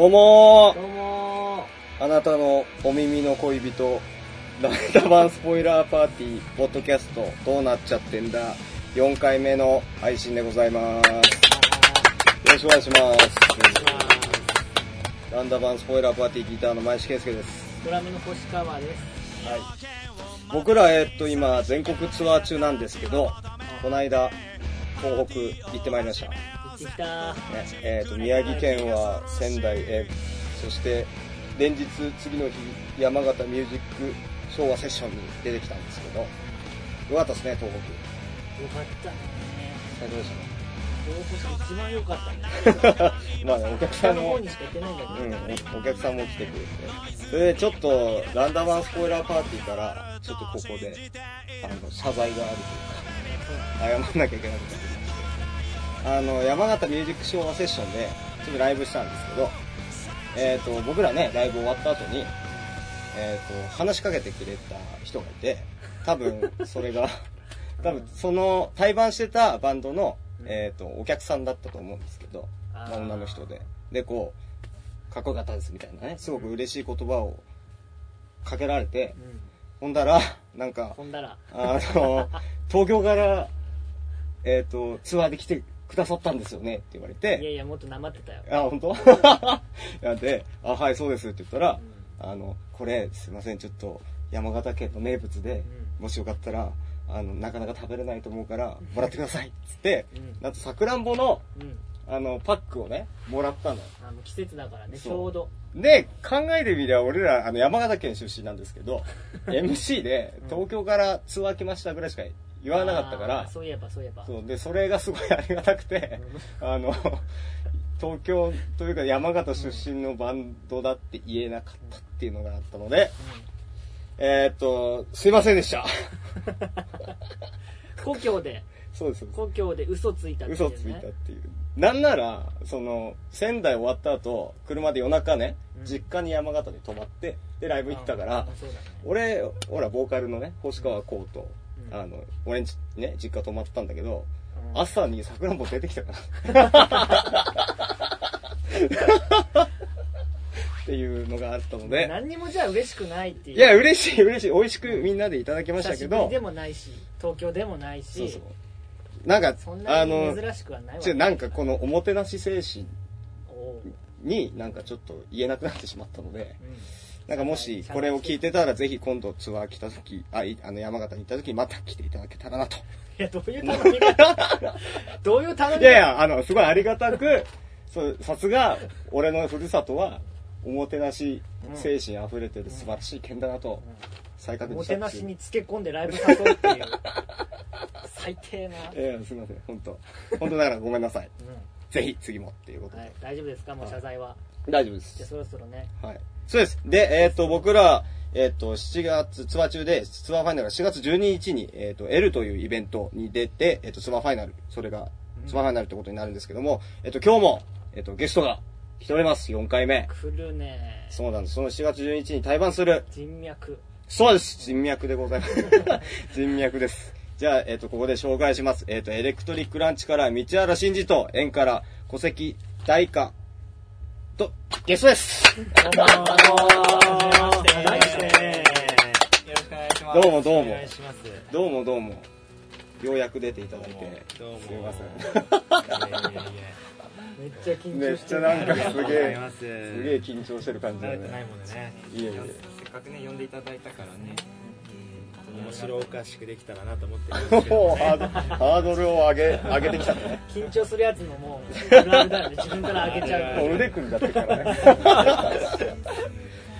どうもどうもーあなたのお耳の恋人、ライダーバンスポイラーパーティー、ポッドキャスト、どうなっちゃってんだ ?4 回目の配信でございます。よろしくお願いします。ランダーバンスポイラーパーティーギターの前石圭介です。ドラムの星川です。はい。僕ら、えっと、今、全国ツアー中なんですけど、この間、東北行ってまいりました。行ってきたねえー、と宮城県は仙台へそして連日次の日山形ミュージック昭和セッションに出てきたんですけどよかったですね東よかったね。北最高でし東北一番良かったね。た ねまあねお客さ北んも。うん、お客さんも来てくれてそれでちょっとランダマンスポイラーパーティーからちょっとここであの謝罪があるというか謝んなきゃいけないことがありましてあの山形ミュージック昭和セッションでちょっとライブしたんですけど、えー、と僕らねライブ終わった後に、えー、と話しかけてくれた人がいて多分それが 多分その対バンしてたバンドの、えー、とお客さんだったと思うんですけど、女の人ででこうかっこよかったですみたいなねすごく嬉しい言葉をかけられてうん。ほんだらなんかほんだら。あの、東京から、えっ、と、ツアーで来てくださったんですよねって言われいやて、いや、もっとなまってたよ。あ、本当？いやで、あ、はい、そうですって言ったら、あの、これ、すいません、ちょっと、山形県の名物で、うもしよかったら、あの、なかなか食べれないと思うから、もらってくださいっつって、うんなんと、さくらんぼの、うん。あの、パックをね、もらったの。あの、季節だからね、ちょうど。で、考えてみりゃ、俺ら、あの、山形県出身なんですけど、MC で、東京からツアー来ましたぐらいしか言わなかったから。そういえば、そういえば。そうでそれがすごいありがたくて、あの東京というか山形出身のバンドだって言えなかったっていうのがあったので、えーっとすいませんでした。故郷で、そうです。故郷で嘘ついたっていうね。嘘ついたっていう。なんならその仙台終わった後車で夜中ね、うん。実家に山形に泊まってでライブ行ったから、ね。俺ほらボーカルのね星川光と、うんあの俺んちね実家泊まったんだけど、うん朝にさくらんぼ出てきたから。っていうのがあったので。何にもじゃあ嬉しくないっていう。いや、嬉しい、嬉しい。美味しくみんなでいただきましたけどで。もないし、東京でもないし、そうそう。なんかそん、なあにの、珍しくはないなんかこのおもてなし精神になんかちょっと言えなくなってしまったので、うんなんかもしこれを聞いてたらぜひ今度ツアー来た時、あ、いあの山形に行った時また来ていただけたらなと。いや、どういう頼み方どういう頼み方いやいや、あの、すごいありがたく、そう、さすが、俺のふるさとは、おもてなし精神あふれてる素晴らしい県だなと、再確お認もてなししたっていうにつけ込んでライブ誘うっていう。最低な。いやいやすいません、本当本当だからごめんなさい。うぜひ、次もっていうことん。で。はい。大丈夫ですか？もう謝罪は。大丈夫でじゃ。そろそろね。はい。そうです。で、えっ、と、僕ら、えっ、と、7月、ツアー中で、ツアーファイナルが4月12日に、えっ、と、L というイベントに出て、えっ、と、ツアーファイナル、それが、ツアーファイナルってことになるんですけども、えっ、と、今日も、えっ、と、ゲストが来ております。4回目。来るね。そうなんです。その4月12日に対バンする、人脈。そうです人脈でございます。人脈です。じゃあ、えっ、と、ここで紹介します。えっ、と、エレクトリックランチから、道原真二と、縁から、戸籍大化と、ゲストです。どうもー題してよろしくお願いします。どうもどうも。どうもどうも。ようやく出ていただいて。すいません。めっちゃ緊めっ張してる。ちゃなんかすげえ、す。すげえ緊張してる感じないね。もんでね。いえいえせっかくね、呼んでいただいたからね。面白おかしくできたらなと思ってるんもですけど うハードハードルを上げ、上げてきたね。緊張するやつのもう、あるあるだよね。自分から上げちゃう。もう腕組んじゃってるからね。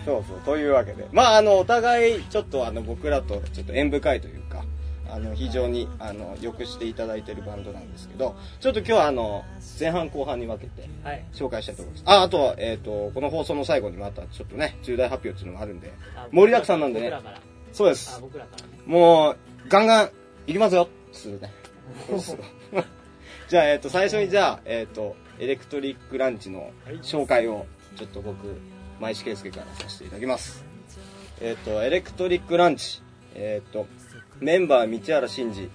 そうそう、というわけで。まあ、あの、お互い、ちょっとあの、僕らとちょっと縁深いというか、あの、非常に、あの、よくしていただいてるバンドなんですけど、ちょっと今日はあの、前半後半に分けて、はい。紹介したいと思います。あ、あとは、えっ、と、この放送の最後にまたちょっとね、重大発表っていうのもあるんで、あ盛りだくさんなんでねそうです。僕らからね。もう、ガンガン、いきますよ。つうね。じゃあ、えっ、と、最初にじゃあ、えっ、と、エレクトリックランチの紹介を、ちょっと僕、前石圭介からさせていただきます。えっ、と、エレクトリックランチ、えっ、と、メンバー、道原真二、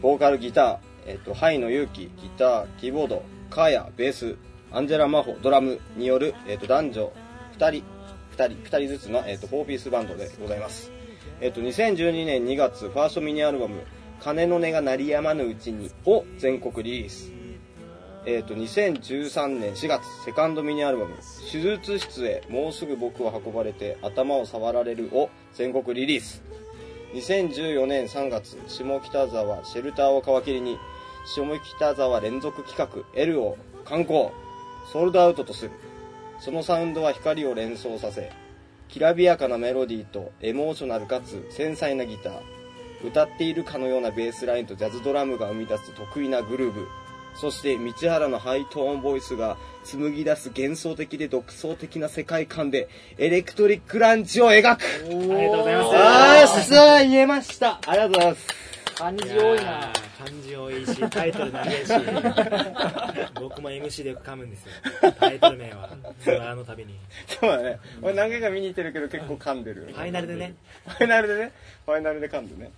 ボーカルギター、えっ、と、ハイの勇気、ギター、キーボード、カーヤ、ベース、アンジェラ・マホドラム。による、えー、と男女2人。2人2人ずつの、えー、と4ピースバンドでございます、えー、と2012年2月ファーストミニアルバム「鐘の音が鳴りやまぬうちに」を全国リリース。えー、と2013年4月セカンドミニアルバム「手術室へもうすぐ僕は運ばれて頭を触られる」を全国リリース。2014年3月下北沢シェルターを皮切りに下北沢連続企画 L を刊行。ソールドアウトとする。そのサウンドは光を連想させきらびやかなメロディーとエモーショナルかつ繊細なギター。歌っているかのようなベースラインとジャズドラムが生み出す得意なグルーブ。そして道原のハイトーンボイスが紡ぎ出す幻想的で独創的な世界観でエレクトリックランチを描く。ありがとうございます。あーさあ言えました。ありがとうございます漢字多いな。漢字多いしタイトル長いし。僕も MC でよく噛むんですよ。タイトル名は。ツアーのたびに。そうだね。俺何回か見に行ってるけど結構噛んでるファイナルでね。ファイナルでね。ファイナルで噛んでね。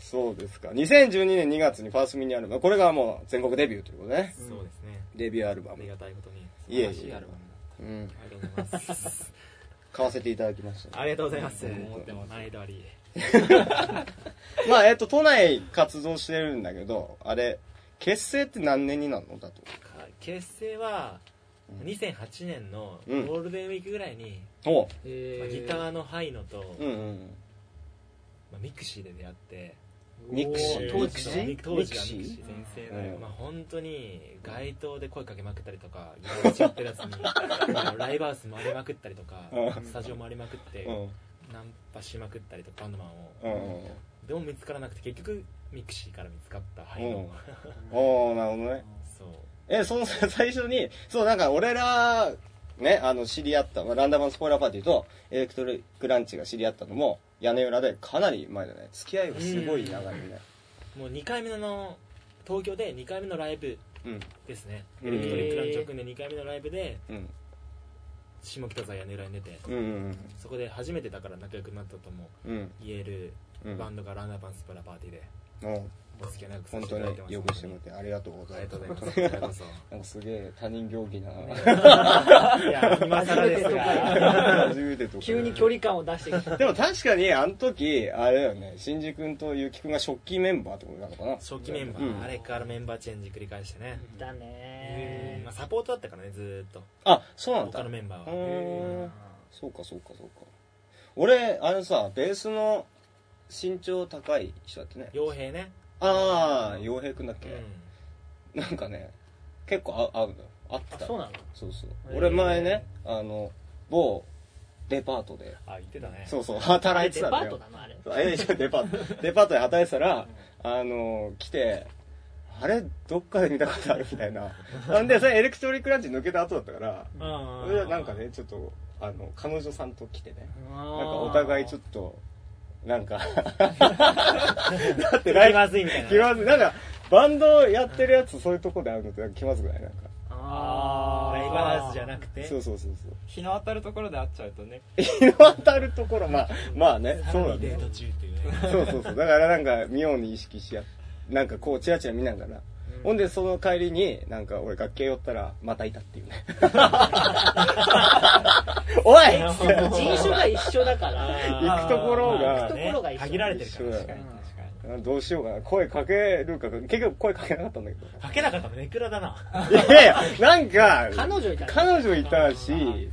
そうですか。2012年2月にファーストミニアルバム。これがもう全国デビューということでね。そうですね。デビューアルバム。ありがたいことに。いえいえ。素晴らしいアルバムうん。ありがとうございます。買わせていただきましたありがとうございます。うん毎度あり まあえっと都内活動してるんだけどあれ結成って何年になるの？だと。結成は2008年のゴうん。ールデンウィークぐらいに、お。うまあ、ギターのハイノと、うんうんまあ、 mixi で出会って mixi。当 mixi？時ね当時はミクシ mixi？全盛だよ、うん。まあ本当に街頭で声かけまくったりとかギター打ち合ってるやつに あのライブハウス回りまくったりとかうん。スタジオ回りまくってうんナンパしまくったりとかバンドマンを。うんうんでも見つからなくて結局ミクシーから見つかったハイうん。なるほどね。そう。えその最初にそうなんか俺らねあの知り合った、まあ、ランダムスポイラーパーティーとエレクトリックランチが知り合ったのも屋根裏でかなり前だね。付き合いがすごい長いよねもう2回目の東京で2回目のライブうん。ですね。うん。エレクトリックランチを組んで2回目のライブでうん下北沢屋根裏に出てうんうんそこで初めてだから仲良くなったともうん。言えるうんバンドがランナーパンスプラパーティーで。う。んお付き合い長くさ本当によくしてもらってありがとうございありがとうございまます。なんかすげえ他人行儀な。いや今更ですが。初めてとか。急に距離感を出してきた。でも確かにあの時あれだよね。新次君とゆき君が初期メンバーってことなのかな。初期メンバうん。ーあれからメンバーチェンジ繰り返してね。だね。まあサポートだったからねずーっと。あそうなんだ。他のメンバーうはそうかそうかそうか。俺あれさベースの身長高い人だってね。傭兵ねああ洋平君だっけ、うん。なんかね結構あ合うのよ。合ってた。あそうなの？そうそう。へー。俺前ねあの某デパートで。あ言ってたね。そうそうあ働いてたんだよトなのあれ。そうえ違うデパート。デパートで働いてたらあの来てあれ？どっかで見たことある？みたいな。なんでそれエレクトリックランチ抜けた後だったから。あそれでなんかねちょっとあの彼女さんと来てね。ななんかお互いちょっとなんか。だって気ライまずいみたいな。気まずいなんかバンドやってるやつそういうとこで会うのって気まずくない？なんか。あライブハウスじゃなくて？そうそうそう日の当たるところで会っちゃうとね。そ う日の当たるところまあまあねさそうだねらにデート中っていうね。そうそうそう。だからなんか妙に意識しやなんかこうチラチラ見ながら、ほんでその帰りになんか俺楽器寄ったらまたいたっていうね おい。人種が一緒だから。行くところが。行くところが一緒限られてるから一緒だよ。確かに。確かにどうしようかな。声かけるか。結局声かけなかったんだけど。かけなかったのネクラだな。いやいやなんか彼女いたね彼女いたし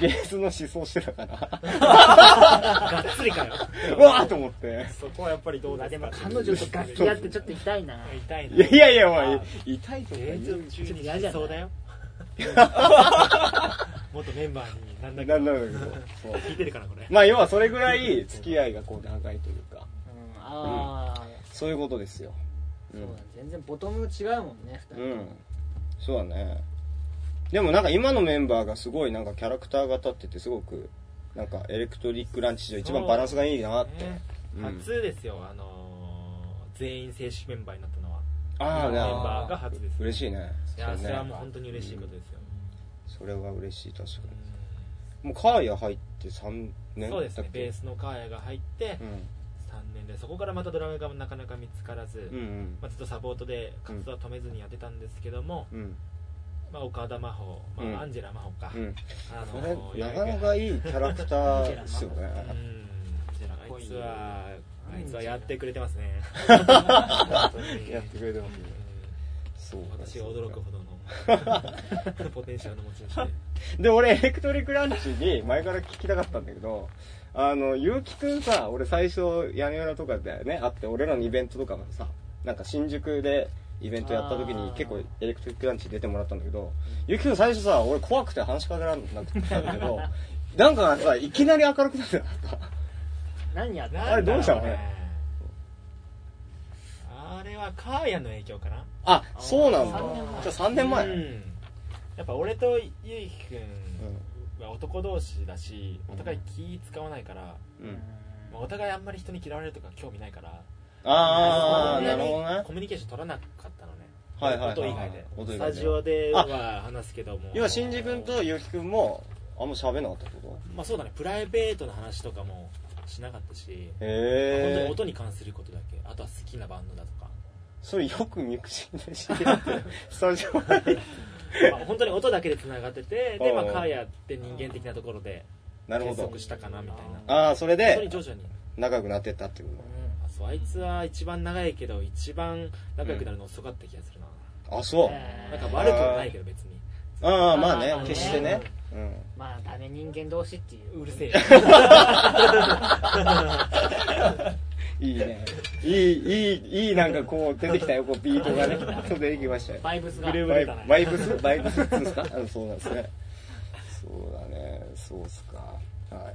ベースの思想してたから。がっつりかよ。うわーと思って。そこはやっぱりどうまあでかですも彼女と楽器やってちょっと痛いな。痛いな。いやいやいやお前痛いとかデ言うート中にやりそうだよ 元メンバーになんだなんだかろうけどそう。聞いてるからこれ。まあ要はそれぐらい付き合いがこう長いというか。うんああそういうことですよ。うそうだん、全然ボトム違うもんね二人うん、そうだね。でもなんか今のメンバーがすごいなんかキャラクターが立っててすごくなんかエレクトリックランチ史上一番バランスがいいなって、ね。うん。初ですよあのー全員正式メンバーになったのは。ああねメンバーが初です。嬉しいね。いやそれはねもう本当に嬉しいことですよそれは嬉しい確かうに。もうカーヤ入って3年んそうですね。ベースのカーヤが入ってうん。3年でそこからまたドラムがなかなか見つからず、うんうん。まあ、ずっとサポートで活動は止めずにやってたんですけども、うん。まあ、岡田真帆、まあうん。アンジェラ真帆か、うん。あのなかなかいいキャラクターですよね。うん。あいつはあいつはやってくれてますね。やってくれてますね。そうか。私が驚くほどの ポテンシャルの持ち主で。で俺エレクトリックランチに前から聞きたかったんだけどあの結城くんさ俺最初屋根裏とかでね会って俺らのイベントとかもさなんか新宿でイベントやった時に結構エレクトリックランチ出てもらったんだけど結城くん最初さ俺怖くて話しかけられなくてたんだけどなんかさいきなり明るくなってなかった？何やったあれどうしたの？ねあれはカーヤの影響かな。あそうなんだ。じゃあ3年前。うん。やっぱ俺とゆいきくんは男同士だしお互い気使わないから、うん。お互いあんまり人に嫌われるとか興味ないからああなるほどね。コミュニケーション取らなかったのね。はいはいはい音以外で。スタジオでは話すけども。要は新次君と結城くんもあんま喋んなかったってこまあそうだね。プライベートの話とかもしなかったし、と本当に音に関することだけ。あとは好きなバンドだとか、それよくミクシーで知り合ってスタジオまでまあ、本当に音だけでつながっててで、まあ、うんカーヤって人間的なところでなるほど結束したかなみたいなああそれ本当にで徐々に仲良くなってったっていうあそうあいつは一番長いけど一番仲良くなるの遅かった気がするな、あそうえなんか悪くはないけど別にああまあねまあまあね決してねうんまあダメ人間同士っていううるせえいいね。いいいいいいなんかこう出てきたよ。こうビートがね。そう出てきましたよ。バイブスが。バイブス？バイブスっですか？あそうなんですね。そうだね。そうっすか。は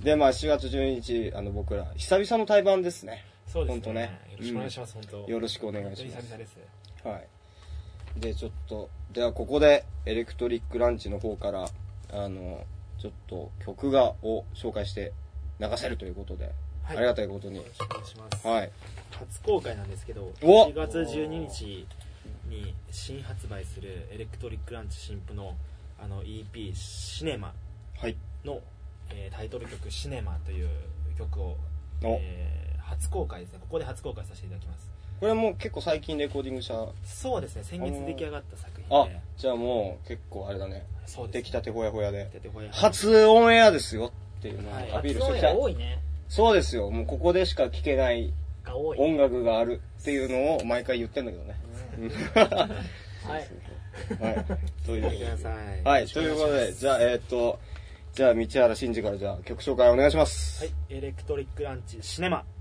い。でまあ4月12日あの僕ら久々の対バンですね。そうです本当ね。よろしくお願いします、本当。よろしくお願いします。久々ですはい。で、ちょっと、ではここで、エレクトリックランチの方から、あの、ちょっと曲が、を紹介して流せるということで、はいありがたいことに。よ。ろしくお願いします、はい。初公開なんですけどお。4月12日に新発売するエレクトリックランチ新譜のあの EP「シネマはい。の」えータイトル曲「シネマ」という曲を、お。えー初公開ですね。ここで初公開させていただきます。これもう結構最近レコーディングした、そうですね。先月出来上がった作品あで、じゃあもう結構あれだね。そうです出来たてほやほやで。初オンエアですよっていうのをはい。アピールしてきたが多いねそうですよ。もうここでしか聴けないが多い音楽があるっていうのを毎回言ってんだけどね。はいはい。という聞いてくださいはい、ということで、じゃあ、えーっと、じゃあ、道原真二から、じゃあ、曲紹介お願いします。はいエレクトリックランチシネマ「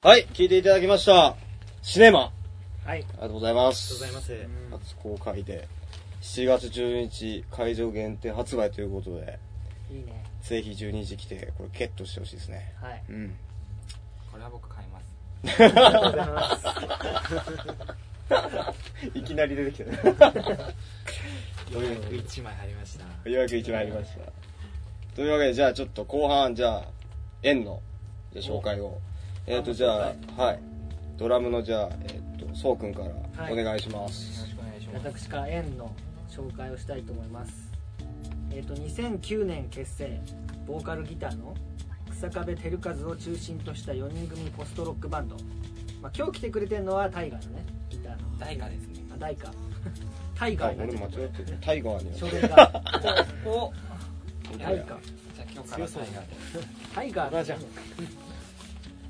はい、聞いていただきました。シネマ。はい。ありありがとうございまがとうす。ございます。初公開で、7月12日会場限定発売ということで、いいねぜひ12時来て、これゲットしてほしいですね。はいうん。これは僕買いますありがとうございますいきなり出てきたね。ようやく1枚入りました。ようやく一枚入りました。というわけで、じゃあちょっと後半、じゃあ、円の、じゃあ紹介を。えっ、と、じゃあ、はい。ドラムの、じゃあ、えっ、と、そうくんからはい。お願いします。よろしくお願いします。私から円の紹介をしたいと思います。えっ、と2009年結成ボーカルギターの草壁照和を中心とした4人組ポストロックバンド、まあ、今日来てくれてるのはタイガーのねギターの。大化ですね。あ大化タイあ、ガー にな俺間違っちゃったってる。タイガーに書類が。おタイガー。じゃあ今日から大化で。タイガー。ラジャン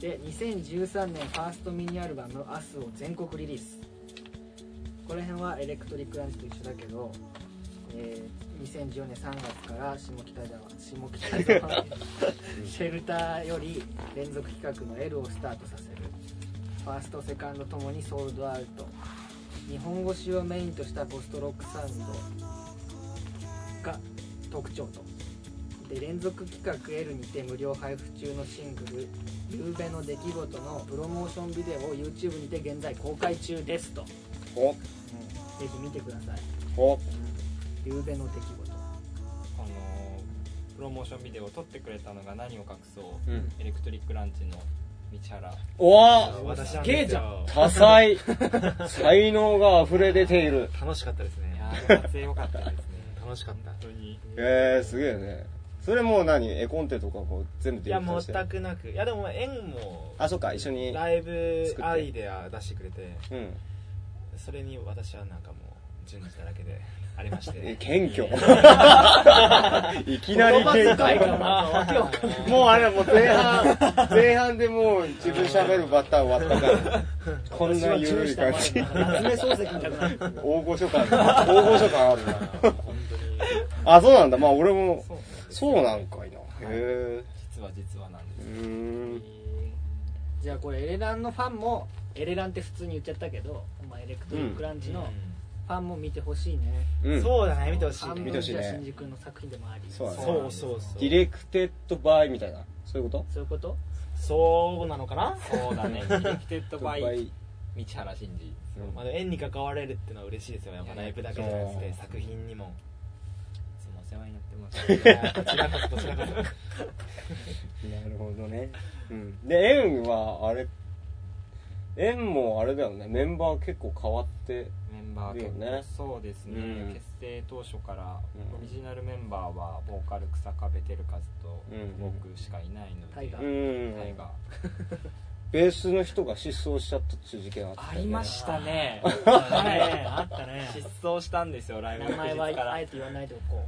で2013年ファーストミニアルバム「アスを全国リリース。この辺はエレクトリックランチと一緒だけど、えー2014年3月から下北沢下北沢 シェルターより連続企画の L をスタートさせる。ファーストセカンドともにソールドアウト。日本語詞をメインとしたポストロックサウンドが特徴とで連続企画 L にて無料配布中のシングル「ゆうべの出来事」のプロモーションビデオを YouTube にて現在公開中ですと、ほ、ぜひ見てください。ほ、「ゆうべの出来事。このプロモーションビデオを撮ってくれたのが何を隠そう、うん。エレクトリックランチの道原。おわ。私なんすげえじゃですよ。多彩。才能が溢れ出ている。楽しかったですね。い。やー撮影良かったですね。楽しかった。本当に。えー、すげえね。それもう何？絵コンテとかも全部デいや、ィレクターして？全くなく。いや、でも、縁も、あ、そっか、一緒に。ライブアイデア出してくれて、うん。それに私はなんかもう、順次だらけで ありましえて。謙虚。いきなり謙言葉遣いが虚。なんかわけわかんないもうあれもう前半、前半でもう自分喋るバッター終わったから。こんな緩い感じ。夏目漱石みたいな大御所感、大御所感あるな。本当に。あ、そうなんだ。まあ俺も、そうですそうなんかいな。へえ。実は実はなんうです。ーん。じゃあこれエレランのファンもエレランって普通に言っちゃったけど、まあ、エレクトリックランチのファンも見てほしいね、うん。そうだね、見てほしい。見てほしいね。分じゃ新宿の作品でもあり。そうだね。そうそうそう。ディレクテッドバイみたいな。そういうこと？そういうこと？そうなのかな？そうだね。ディレクテッドバイ。道原真二う。んまあ、縁に関われるっていうのは嬉しいですよ。やっぱライブだけじゃなくて作品にも世話になってます。こちらこそこちらこそなるほどね。うん。で、円は、あれ、円もあれだよね、メンバー結構変わって、メンバー結いいよね構そうですね、うん。結成当初からうん。オリジナルメンバーはボーカル草壁照和とうん僕しかいないので、タイガうーん。タイガー ベースの人が失踪しちゃったっていう事件あったよね。ありましたね。あったねあったね。失踪したんですよライブ名前はあえて言わないでおこ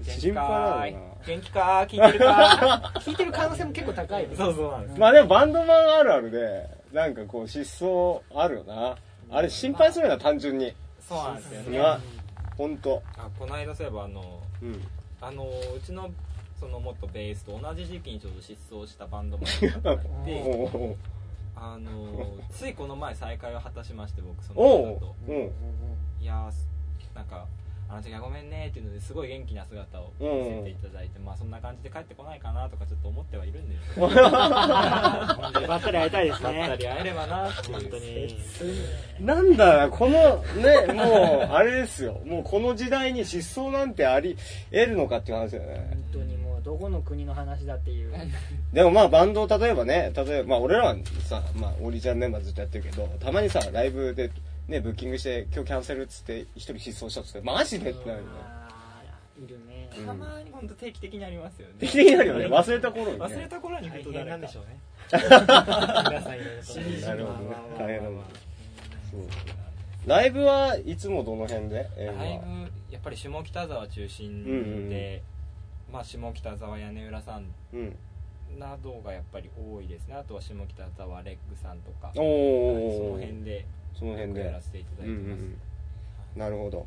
う。心配だよな。元気か？ー聞いてるか？聞いてる可能性も結構高いよねそうそうなんです。まあでもバンドマンあるあるで、なんかこう失踪あるよな。あれ心配するよな、単純に。そうなんですよね。いや、ほんと。あこの間そういえばあのうん。あのうちのその元ベースと同じ時期にちょうど失踪したバンドマンの方がいて。おうあの ついこの前再会を果たしまして僕その方と。うん。いやーなんかあの時はごめんねっていうのですごい元気な姿を見せていただいて、まあそんな感じで帰ってこないかなとかちょっと思ってはいるんで。すけどばったり会いたいですだったねり会えればなって。いう本当に。なんだ、この、ね、もう、あれですよ。もうこの時代に失踪なんてあり得るのかっていう話だよね。本当にこの国の話だっていう でもまあバンドを例えばね、例えば、まあ俺らはさ、まあオリジナルメンバーずっとやってるけど、たまにさ、ライブでね、ブッキングして今日キャンセルっつって一人失踪したっつって、マジで？ってなるよね。いるねうんたまに本当定期的にありますよね定期的になるよね。忘れた頃にね。忘れた頃に本当誰かなんでしょうね皆さんいろいろとなるほどね。大変なんだ。そう。ライブはいつもどの辺で？円ライは。ブやっぱり下北沢中心で、うんうんうんまあ下北沢屋根裏さんうん。などがやっぱり多いですねあとは下北沢レッグさんとかおはいそのー。辺でその辺でやらせていただいてます、ん。なるほど。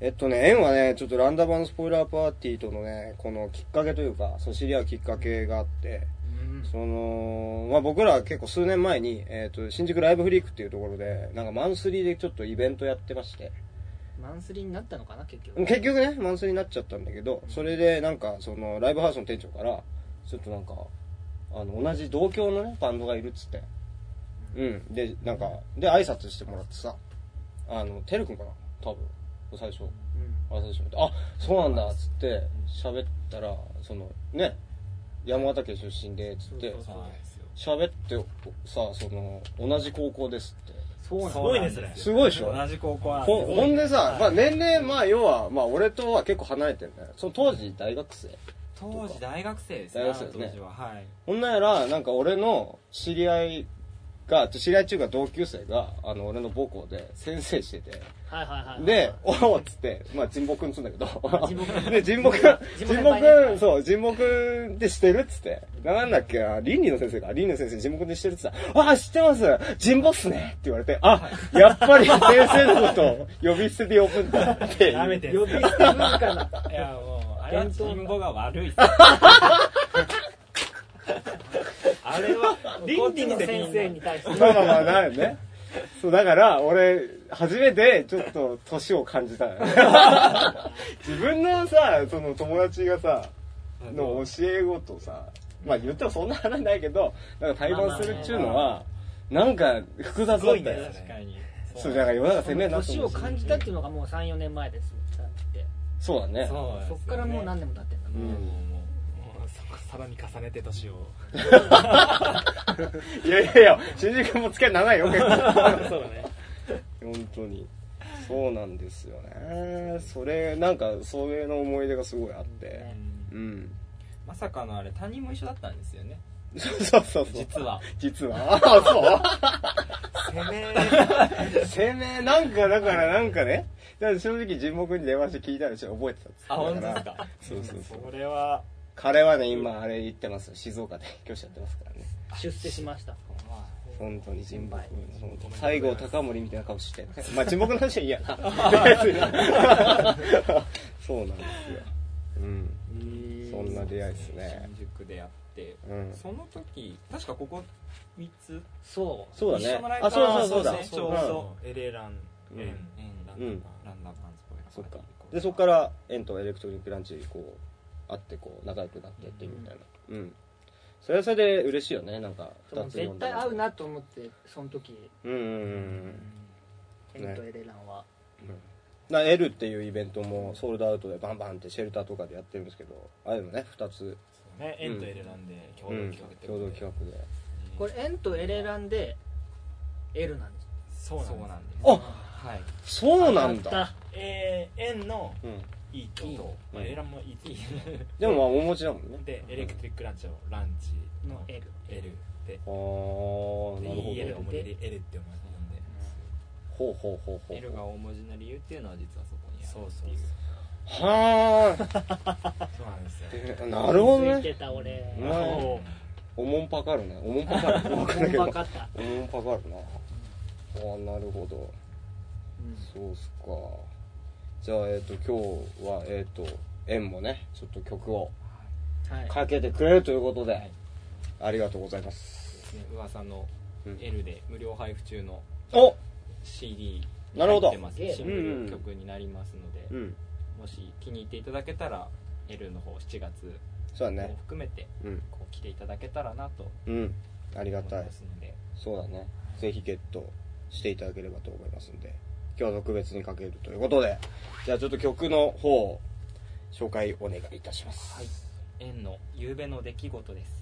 えっとね、円はね、ちょっとランダマンスポイラーパーティーとのね、このきっかけというか、そう知り合うきっかけがあって、うんうんその、まあ、僕ら結構数年前に、えっ、と、新宿ライブフリークっていうところで、なんかマンスリーでちょっとイベントやってまして、マンスリーになったのかな結局結局ね、マンスリーになっちゃったんだけど、それでなんか、その、ライブハウスの店長から、ちょっとなんか、あの、同じ同郷のね、バンドがいるっつって、うん。で、なんか、で、挨拶してもらってさ、あの、てるくんかな多分、最初。うん挨拶してもらって、あ、そうなんだっつって、喋ったら、その、ね、山形県出身で、つって喋ってさ、その、同じ高校ですって。すごいねそれ。すごいでしょ？同じ高校なんほですほんでさ、まあ年齢、まあ要は、まあ俺とは結構離れてんだよ。その当時大学生。当時大学生ですね大学生ですね。当時は。はい。ほんなんやら、なんか俺の知り合いが、知り合い中が同級生が、あの、俺の母校で先生してて、はいはいはいはいで、おおっつって、まあ、神保くんっつうんだけど、神保くんで、神保くん、神保神先保輩ねくん、そう、神保くんって知ってるっつって、なんだっけな、倫理の先生か、倫理の先生、神保くんって知ってるっつった。ら、あ、知ってます。神保っすねって言われて、あ、やっぱり先生のことを呼び捨てで呼ぶんだって。やめて。呼び捨て文化の。いやもうあれは伝統の人母が悪い。っ すあれは倫理の先生に対して。まあまあまあ、ね。そう、だから、俺、初めて、ちょっと、年を感じた。よね。自分のさ、その友達がさ、の教え子とさ、まあ言ってもそんな話ないけど、なんか対バンするっちゅうのは、なんか複雑だったよ。確かに。そう、だから世の中攻めえなと年を感じたっていうのがもう34年前です。ってそうだね。そうですよね。そっからもう何年も経ってんだうん。もうももうそさらに重ねて年をいやいやいや、新宿も付き合い長いよ、結構。そうだね本当に。そうなんですよね。それ、なんか、それの思い出がすごいあって。ううん。まさかのあれ他人も一緒だったんですよねそうそうそう。実は実は？ああ、攻めそう。生命、なんか、だからなんかね。だから正直、神木に電話して聞いたらし覚えてたんですあ本当ですかそうそうそう。それは彼はね、今、あれ言ってます。静岡で 教師やってますからね。出世しました本当に神木先本当西郷隆盛みたいな顔して。まあ、神木の話はいいやな。そうなんですよ。うん。そんな出会いですね。新宿でやってうん。その時確かここ3つ？そうそうだね一緒のライ。ブあ、そうそうそうだ。ちょうどエレランうんエンランうんダランダムパンツポイラそっか。で、そっから、エンとエレクトリックランチ、こう、会って、こう、仲良くなってってみたいな。うん。それはそれで嬉しいよね、なんか、そう二つ絶対合うなと思ってその時。うんうんうん。エンとエレランは。うん。な、L っていうイベントもソールドアウトでバンバンってシェルターとかでやってるんですけど、ああいうのね、二つ、ね。エンとエレランで共うん同企画って共同企画で。これエンとエレランで L なんです。そうそうなんです。あはいそうなんだ。やった。えー、円のうん。いいといいと、まあ、うんエランもいいとでもまあ、お持ちだもんね。でエレクトリックランチをランチの L L であー、でなるほ EL をど。盛りで L って呼んでほうほうほうほう。L が大文字の理由っていうのは実はそこにあるそていうはそうなんですよー。なるほどね。気づいてた俺うんおもんぱかるね。おもんぱかる。わかんないけど。分かったおもんぱかるな。あー、なるほど。うんそうっすか。じゃあ、えっ、と、今日は、えっ、と、縁もね、ちょっと曲をはいかけてくれるということで、はいありがとうございます。ですね噂のうん L で無料配布中のお CD になるほど入ってますすげえシングル曲になりますので、うん。もし気に入っていただけたら L の方7月もそうだね。含めてうん。こう来ていただけたらなとうん。ありがたいそうだね。ぜひゲットしていただければと思いますんで、今日は特別にかけるということで、じゃあちょっと曲の方、紹介お願いいたします。はい縁の夕べの出来事です「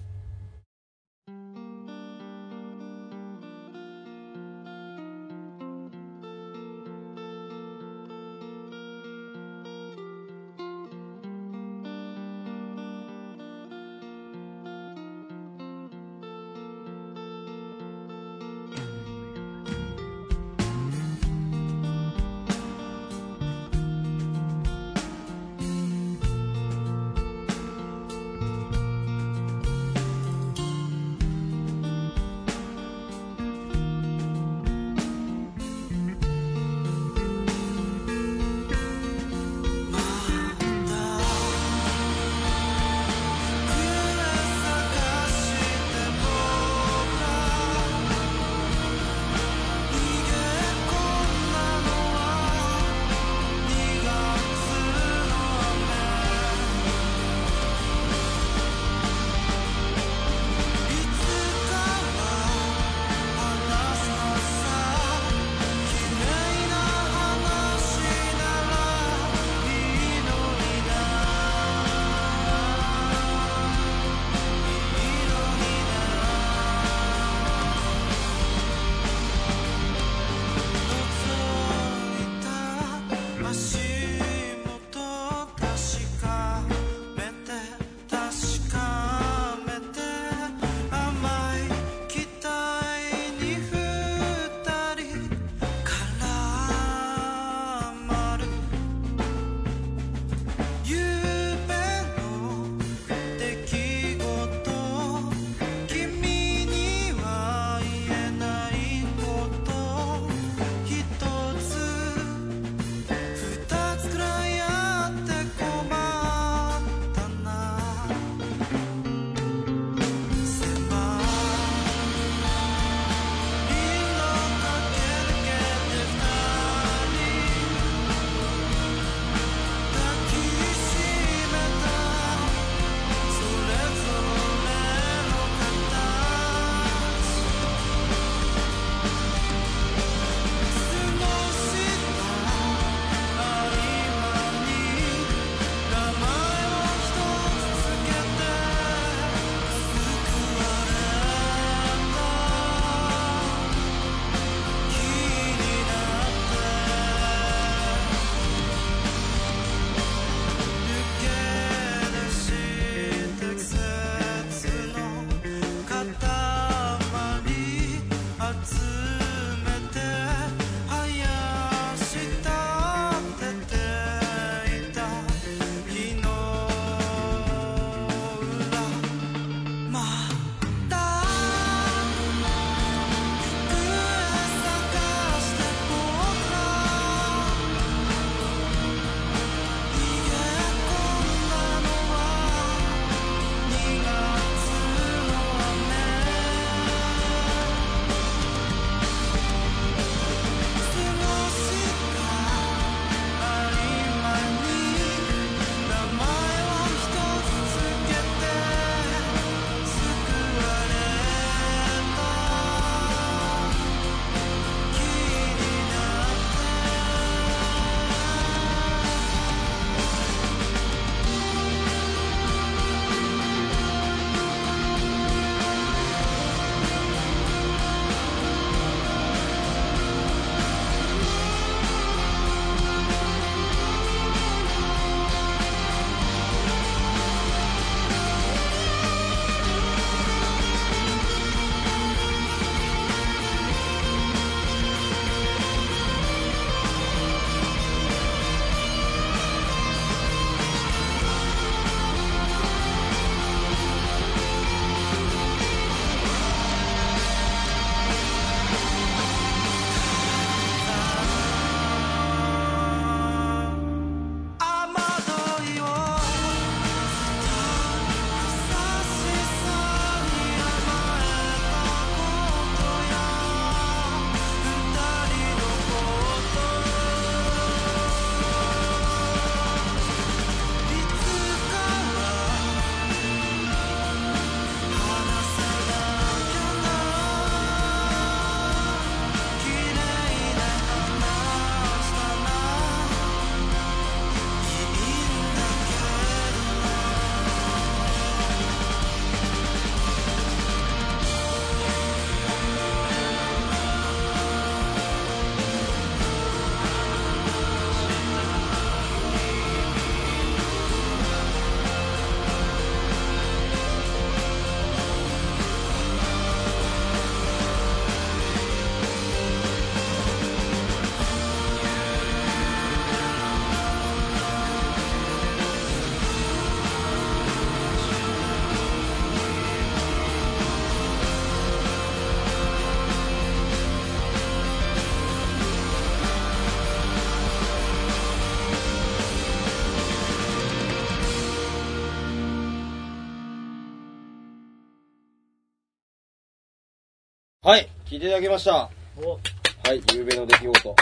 聞いていただきました。お。はい、夕べの出来事。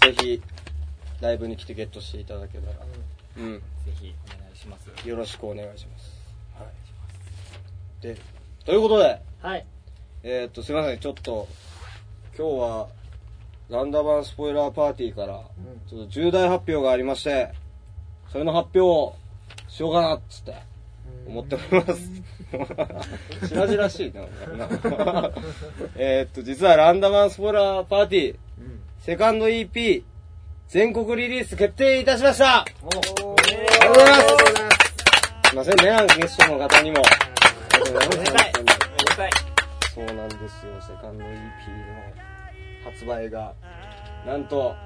ぜひ、ライブに来てゲットしていただけたら、うん、ぜひお願いします。よろしくお願いします。はい。で、ということで、はい。えー、っと、すいません、ちょっと、今日は、ランダバンスポイラーパーティーから、ちょっと重大発表がありまして、それの発表をしようかな、っつって、思っております。しらじらしいな、えーっと、実はランダマンスポイラーパーティー、セカンド EP、全国リリース決定いたしました。ありがとうございます。すいませんね、あのゲストの方にも。ありがとうござい。ます。そうなんですよ、セカンド EP の発売が、なんと、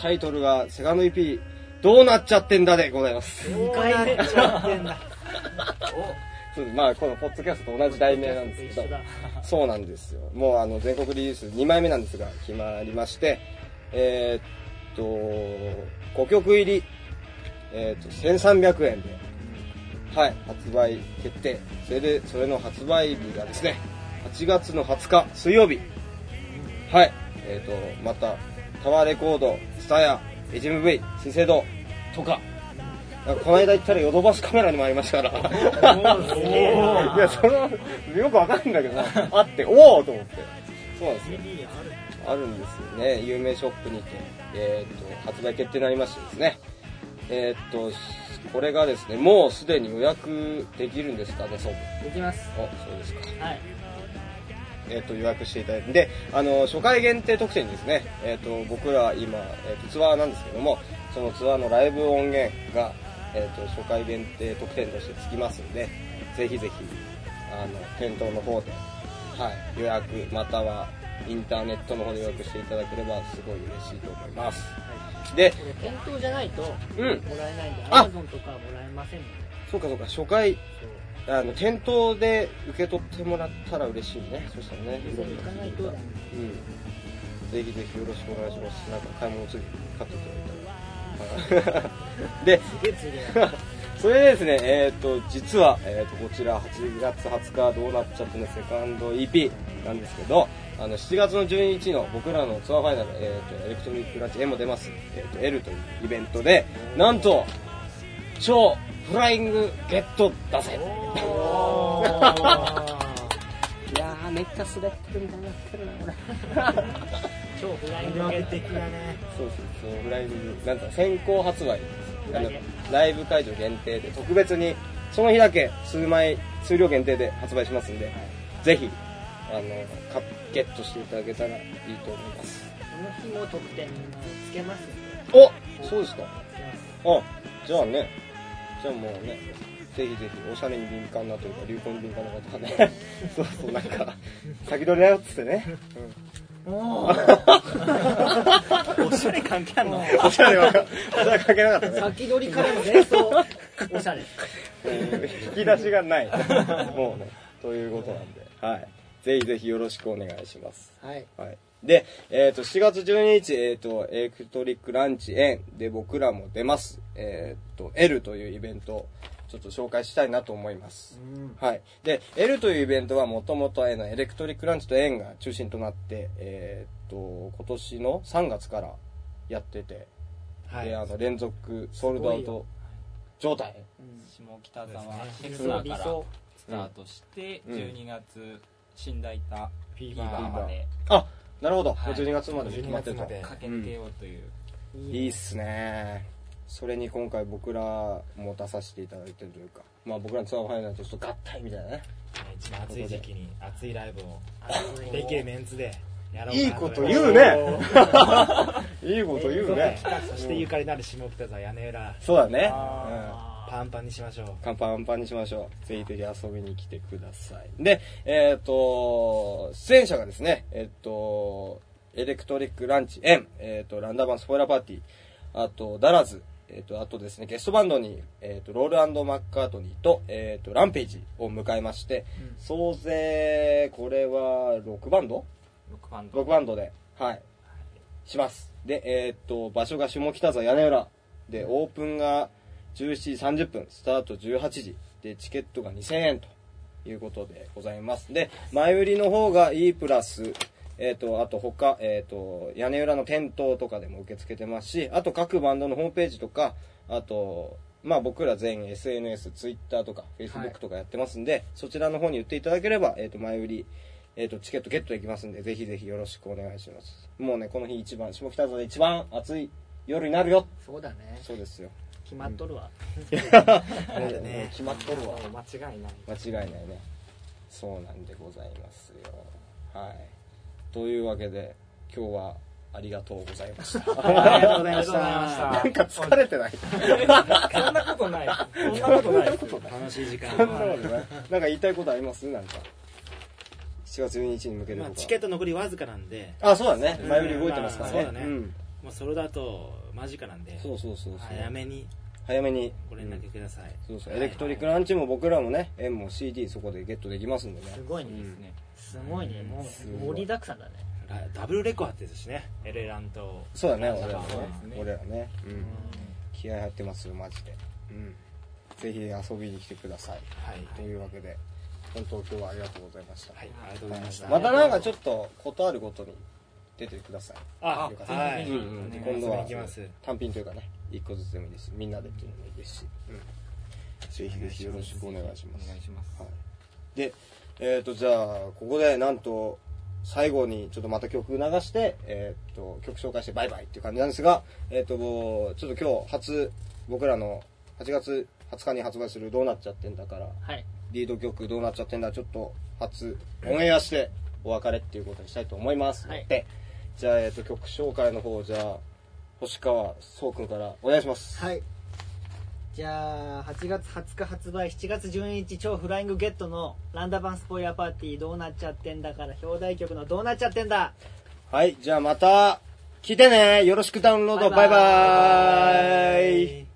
タイトルがセカンド EP、どうなっちゃってんだでございます。2回目。ちゃってんだ そうまあ、このポッドキャストと同じ題名なんですけどそうなんですよ。もうあの、全国リリース2枚目なんですが、決まりまして、えーっと、5曲入り、えーっと、1300円で、はい、発売決定。それで、それの発売日がですね、8月の20日水曜日。はい、えーっと、また、タワーレコード、スタヤ、HMV、資生堂とかこの間行ったらヨドバシカメラにもありましたから。いや、その、よくわかんないんだけど、あって、おおと思って。そうなんですよ。あるんですよね。有名ショップにて、えーっと、発売決定になりましてですね。えーっと、これがですね、もうすでに予約できるんですかね、そう。できますお、そうですか。はいえっと予約していただいてであの初回限定特典にですね、えっと僕ら今、えっとツアーなんですけどもそのツアーのライブ音源が、えっと初回限定特典としてつきますんでぜひぜひあの店頭の方で、はい、予約またはインターネットの方で予約していただければすごい嬉しいと思います、でこれ店頭じゃないともうん。らえないんであ！Amazon とかはもらえませんので。そうかそうか初回あの店頭で受け取ってもらったら嬉しいね。そしたらね店に行かないとうん、ぜひぜひよろしくお願いします。なんか買い物つい買っていただいたら。で、それでですね、えっ、と、実は、えっ、と、こちら8月20日どうなっちゃってね、セカンド EP なんですけど、あの、7月の12日の僕らのツアーファイナル、えっ、と、エレクトリックランチ M も出ます、えっ、と、L というイベントで、なんと、超フライングゲットだぜ。いやー、めっちゃ滑ってるみたいになってるな、これ。超フライング的だね。そうそうそう、フライング、なんか先行発売、あのライブ会場限定で特別に、その日だけ数枚、数量限定で発売しますんで、ぜひ、あの、かゲットしていただけたらいいと思います。この日も特典つけますんで。おそうですか。あ、じゃあね、じゃあもうね、ぜひぜひ、おしゃれに敏感なというか、流行に敏感な方はね、そうそう、なんか、先取りだよっつってね、おしゃれ関係あんの？うん、おしゃれは、おしゃれ関係なかったね。先取りからの連想おしゃれ引き出しがない。もうね、ということなんで、はい。ぜひぜひよろしくお願いします。はいはい。で、えっ、と、7月12日、えっ、と、エレクトリックランチ園で僕らも出ます。えっ、と、L というイベントをちょっと紹介したいなと思います。はい。で、L というイベントはもともとエレクトリックランチと園が中心となって、えっ、と、今年の3月からやってて、はいで、あの、連続ソールドアウト状態。下北沢ヘ理クサーからスタートして、うん12月新大田フィーフィーバーまであ、なるほど。はい12月まで決まってると。12月まで駆け抜けようという、いいっすね。それに今回僕らも出させていただいてるというか、まあ僕らのツアーファイナルとちょっと合体みたいなね。一番暑い時期に熱いライブをできるメンツでやろういいこと言うねいいこと言うね。そしてゆかりのある下北沢屋根裏そうだね。うん。パンパンにしましょうパンパンにしましょう。ぜひぜひ遊びに来てください。で、えっ、と、出演者がですね、えっ、と、エレクトリックランチ M、えっ、と、ランダマンスポイラーパーティー、あと、ダラズ、えっ、と、あとですね、ゲストバンドに、えっ、と、ロールマッカートニーと、えっ、と、ランページを迎えまして、総勢、これは6バンド？6バンド ?6 バンドで、はい、します。で、えっ、と、場所が下北沢屋根裏。で、オープンが17時30分、スタート18時。で、チケットが2000円ということでございます。で、前売りの方が E プラス、えっ、と、あと他、えっ、と、屋根裏の店頭とかでも受け付けてますし、あと各バンドのホームページとか、あと、まあ僕ら全 SNS、Twitter とか Facebook とかやってますんで、そちらの方に言っていただければ、えっ、と、前売り、えっ、と、チケットゲットできますんで、ぜひぜひよろしくお願いします。もうね、この日一番、下北沢で一番暑い夜になるよ。そうだね。そうですよ。決まっとるわ、もう ね。決まっとるわ。間違いない。間違いないね。そうなんでございますよ。はいというわけで今日はありがとうございました。ありがとうございましあた。なんか疲れてない？そんなことない。そんなことない楽しい時間。そんなことないなんか言いたいことあります？なんか。7月12日に向けてまあ、とかチケット残りわずかなんで、あそうだね。前売り動いてますからね,、まあそうだね。ん、まあ、それだと間近なんで。そうそうそうそう。早めに早めに。ご連絡ください、そうそう。エレクトリックランチも僕らもね円も CD そこでゲットできますんでね。すごいね、うん。すごいね。もすごい。う盛りだくさんだね。ラダブルレコ発ですしね。エレランと。そうだね俺らね。俺らね、うん、気合入ってますよマジで、うん、ぜひ遊びに来てください。はい、というわけで本当今日はありがとうございました、はい、ありがとうございました、またなんかちょっとことあるごとに出てください。あよかったはい、うん。うん。今今度は単品というかね一個ずつでもいいです。しみんなでっていうのもいいですし、うん、ぜひぜひよろしくお願いします。お願いします。はい、でえっ、とじゃあここでなんと最後にちょっとまた曲流して、えっと曲紹介してバイバイっていう感じなんですが、えっとちょっと今日初僕らの8月20日に発売する「どうなっちゃってんだ」からはい。リード曲「どうなっちゃってんだ」ちょっと初オンエアしてお別れっていうことにしたいと思いますはい。じゃあ、えっと曲紹介の方じゃあ星川そうくんからお願いします。はい。じゃあ8月20日発売7月12日超フライングゲットのランダバンスポイラーパーティーどうなっちゃってんだから表題曲のどうなっちゃってんだ。はい、じゃあまた聞いてね。よろしくダウンロード。バイババイイ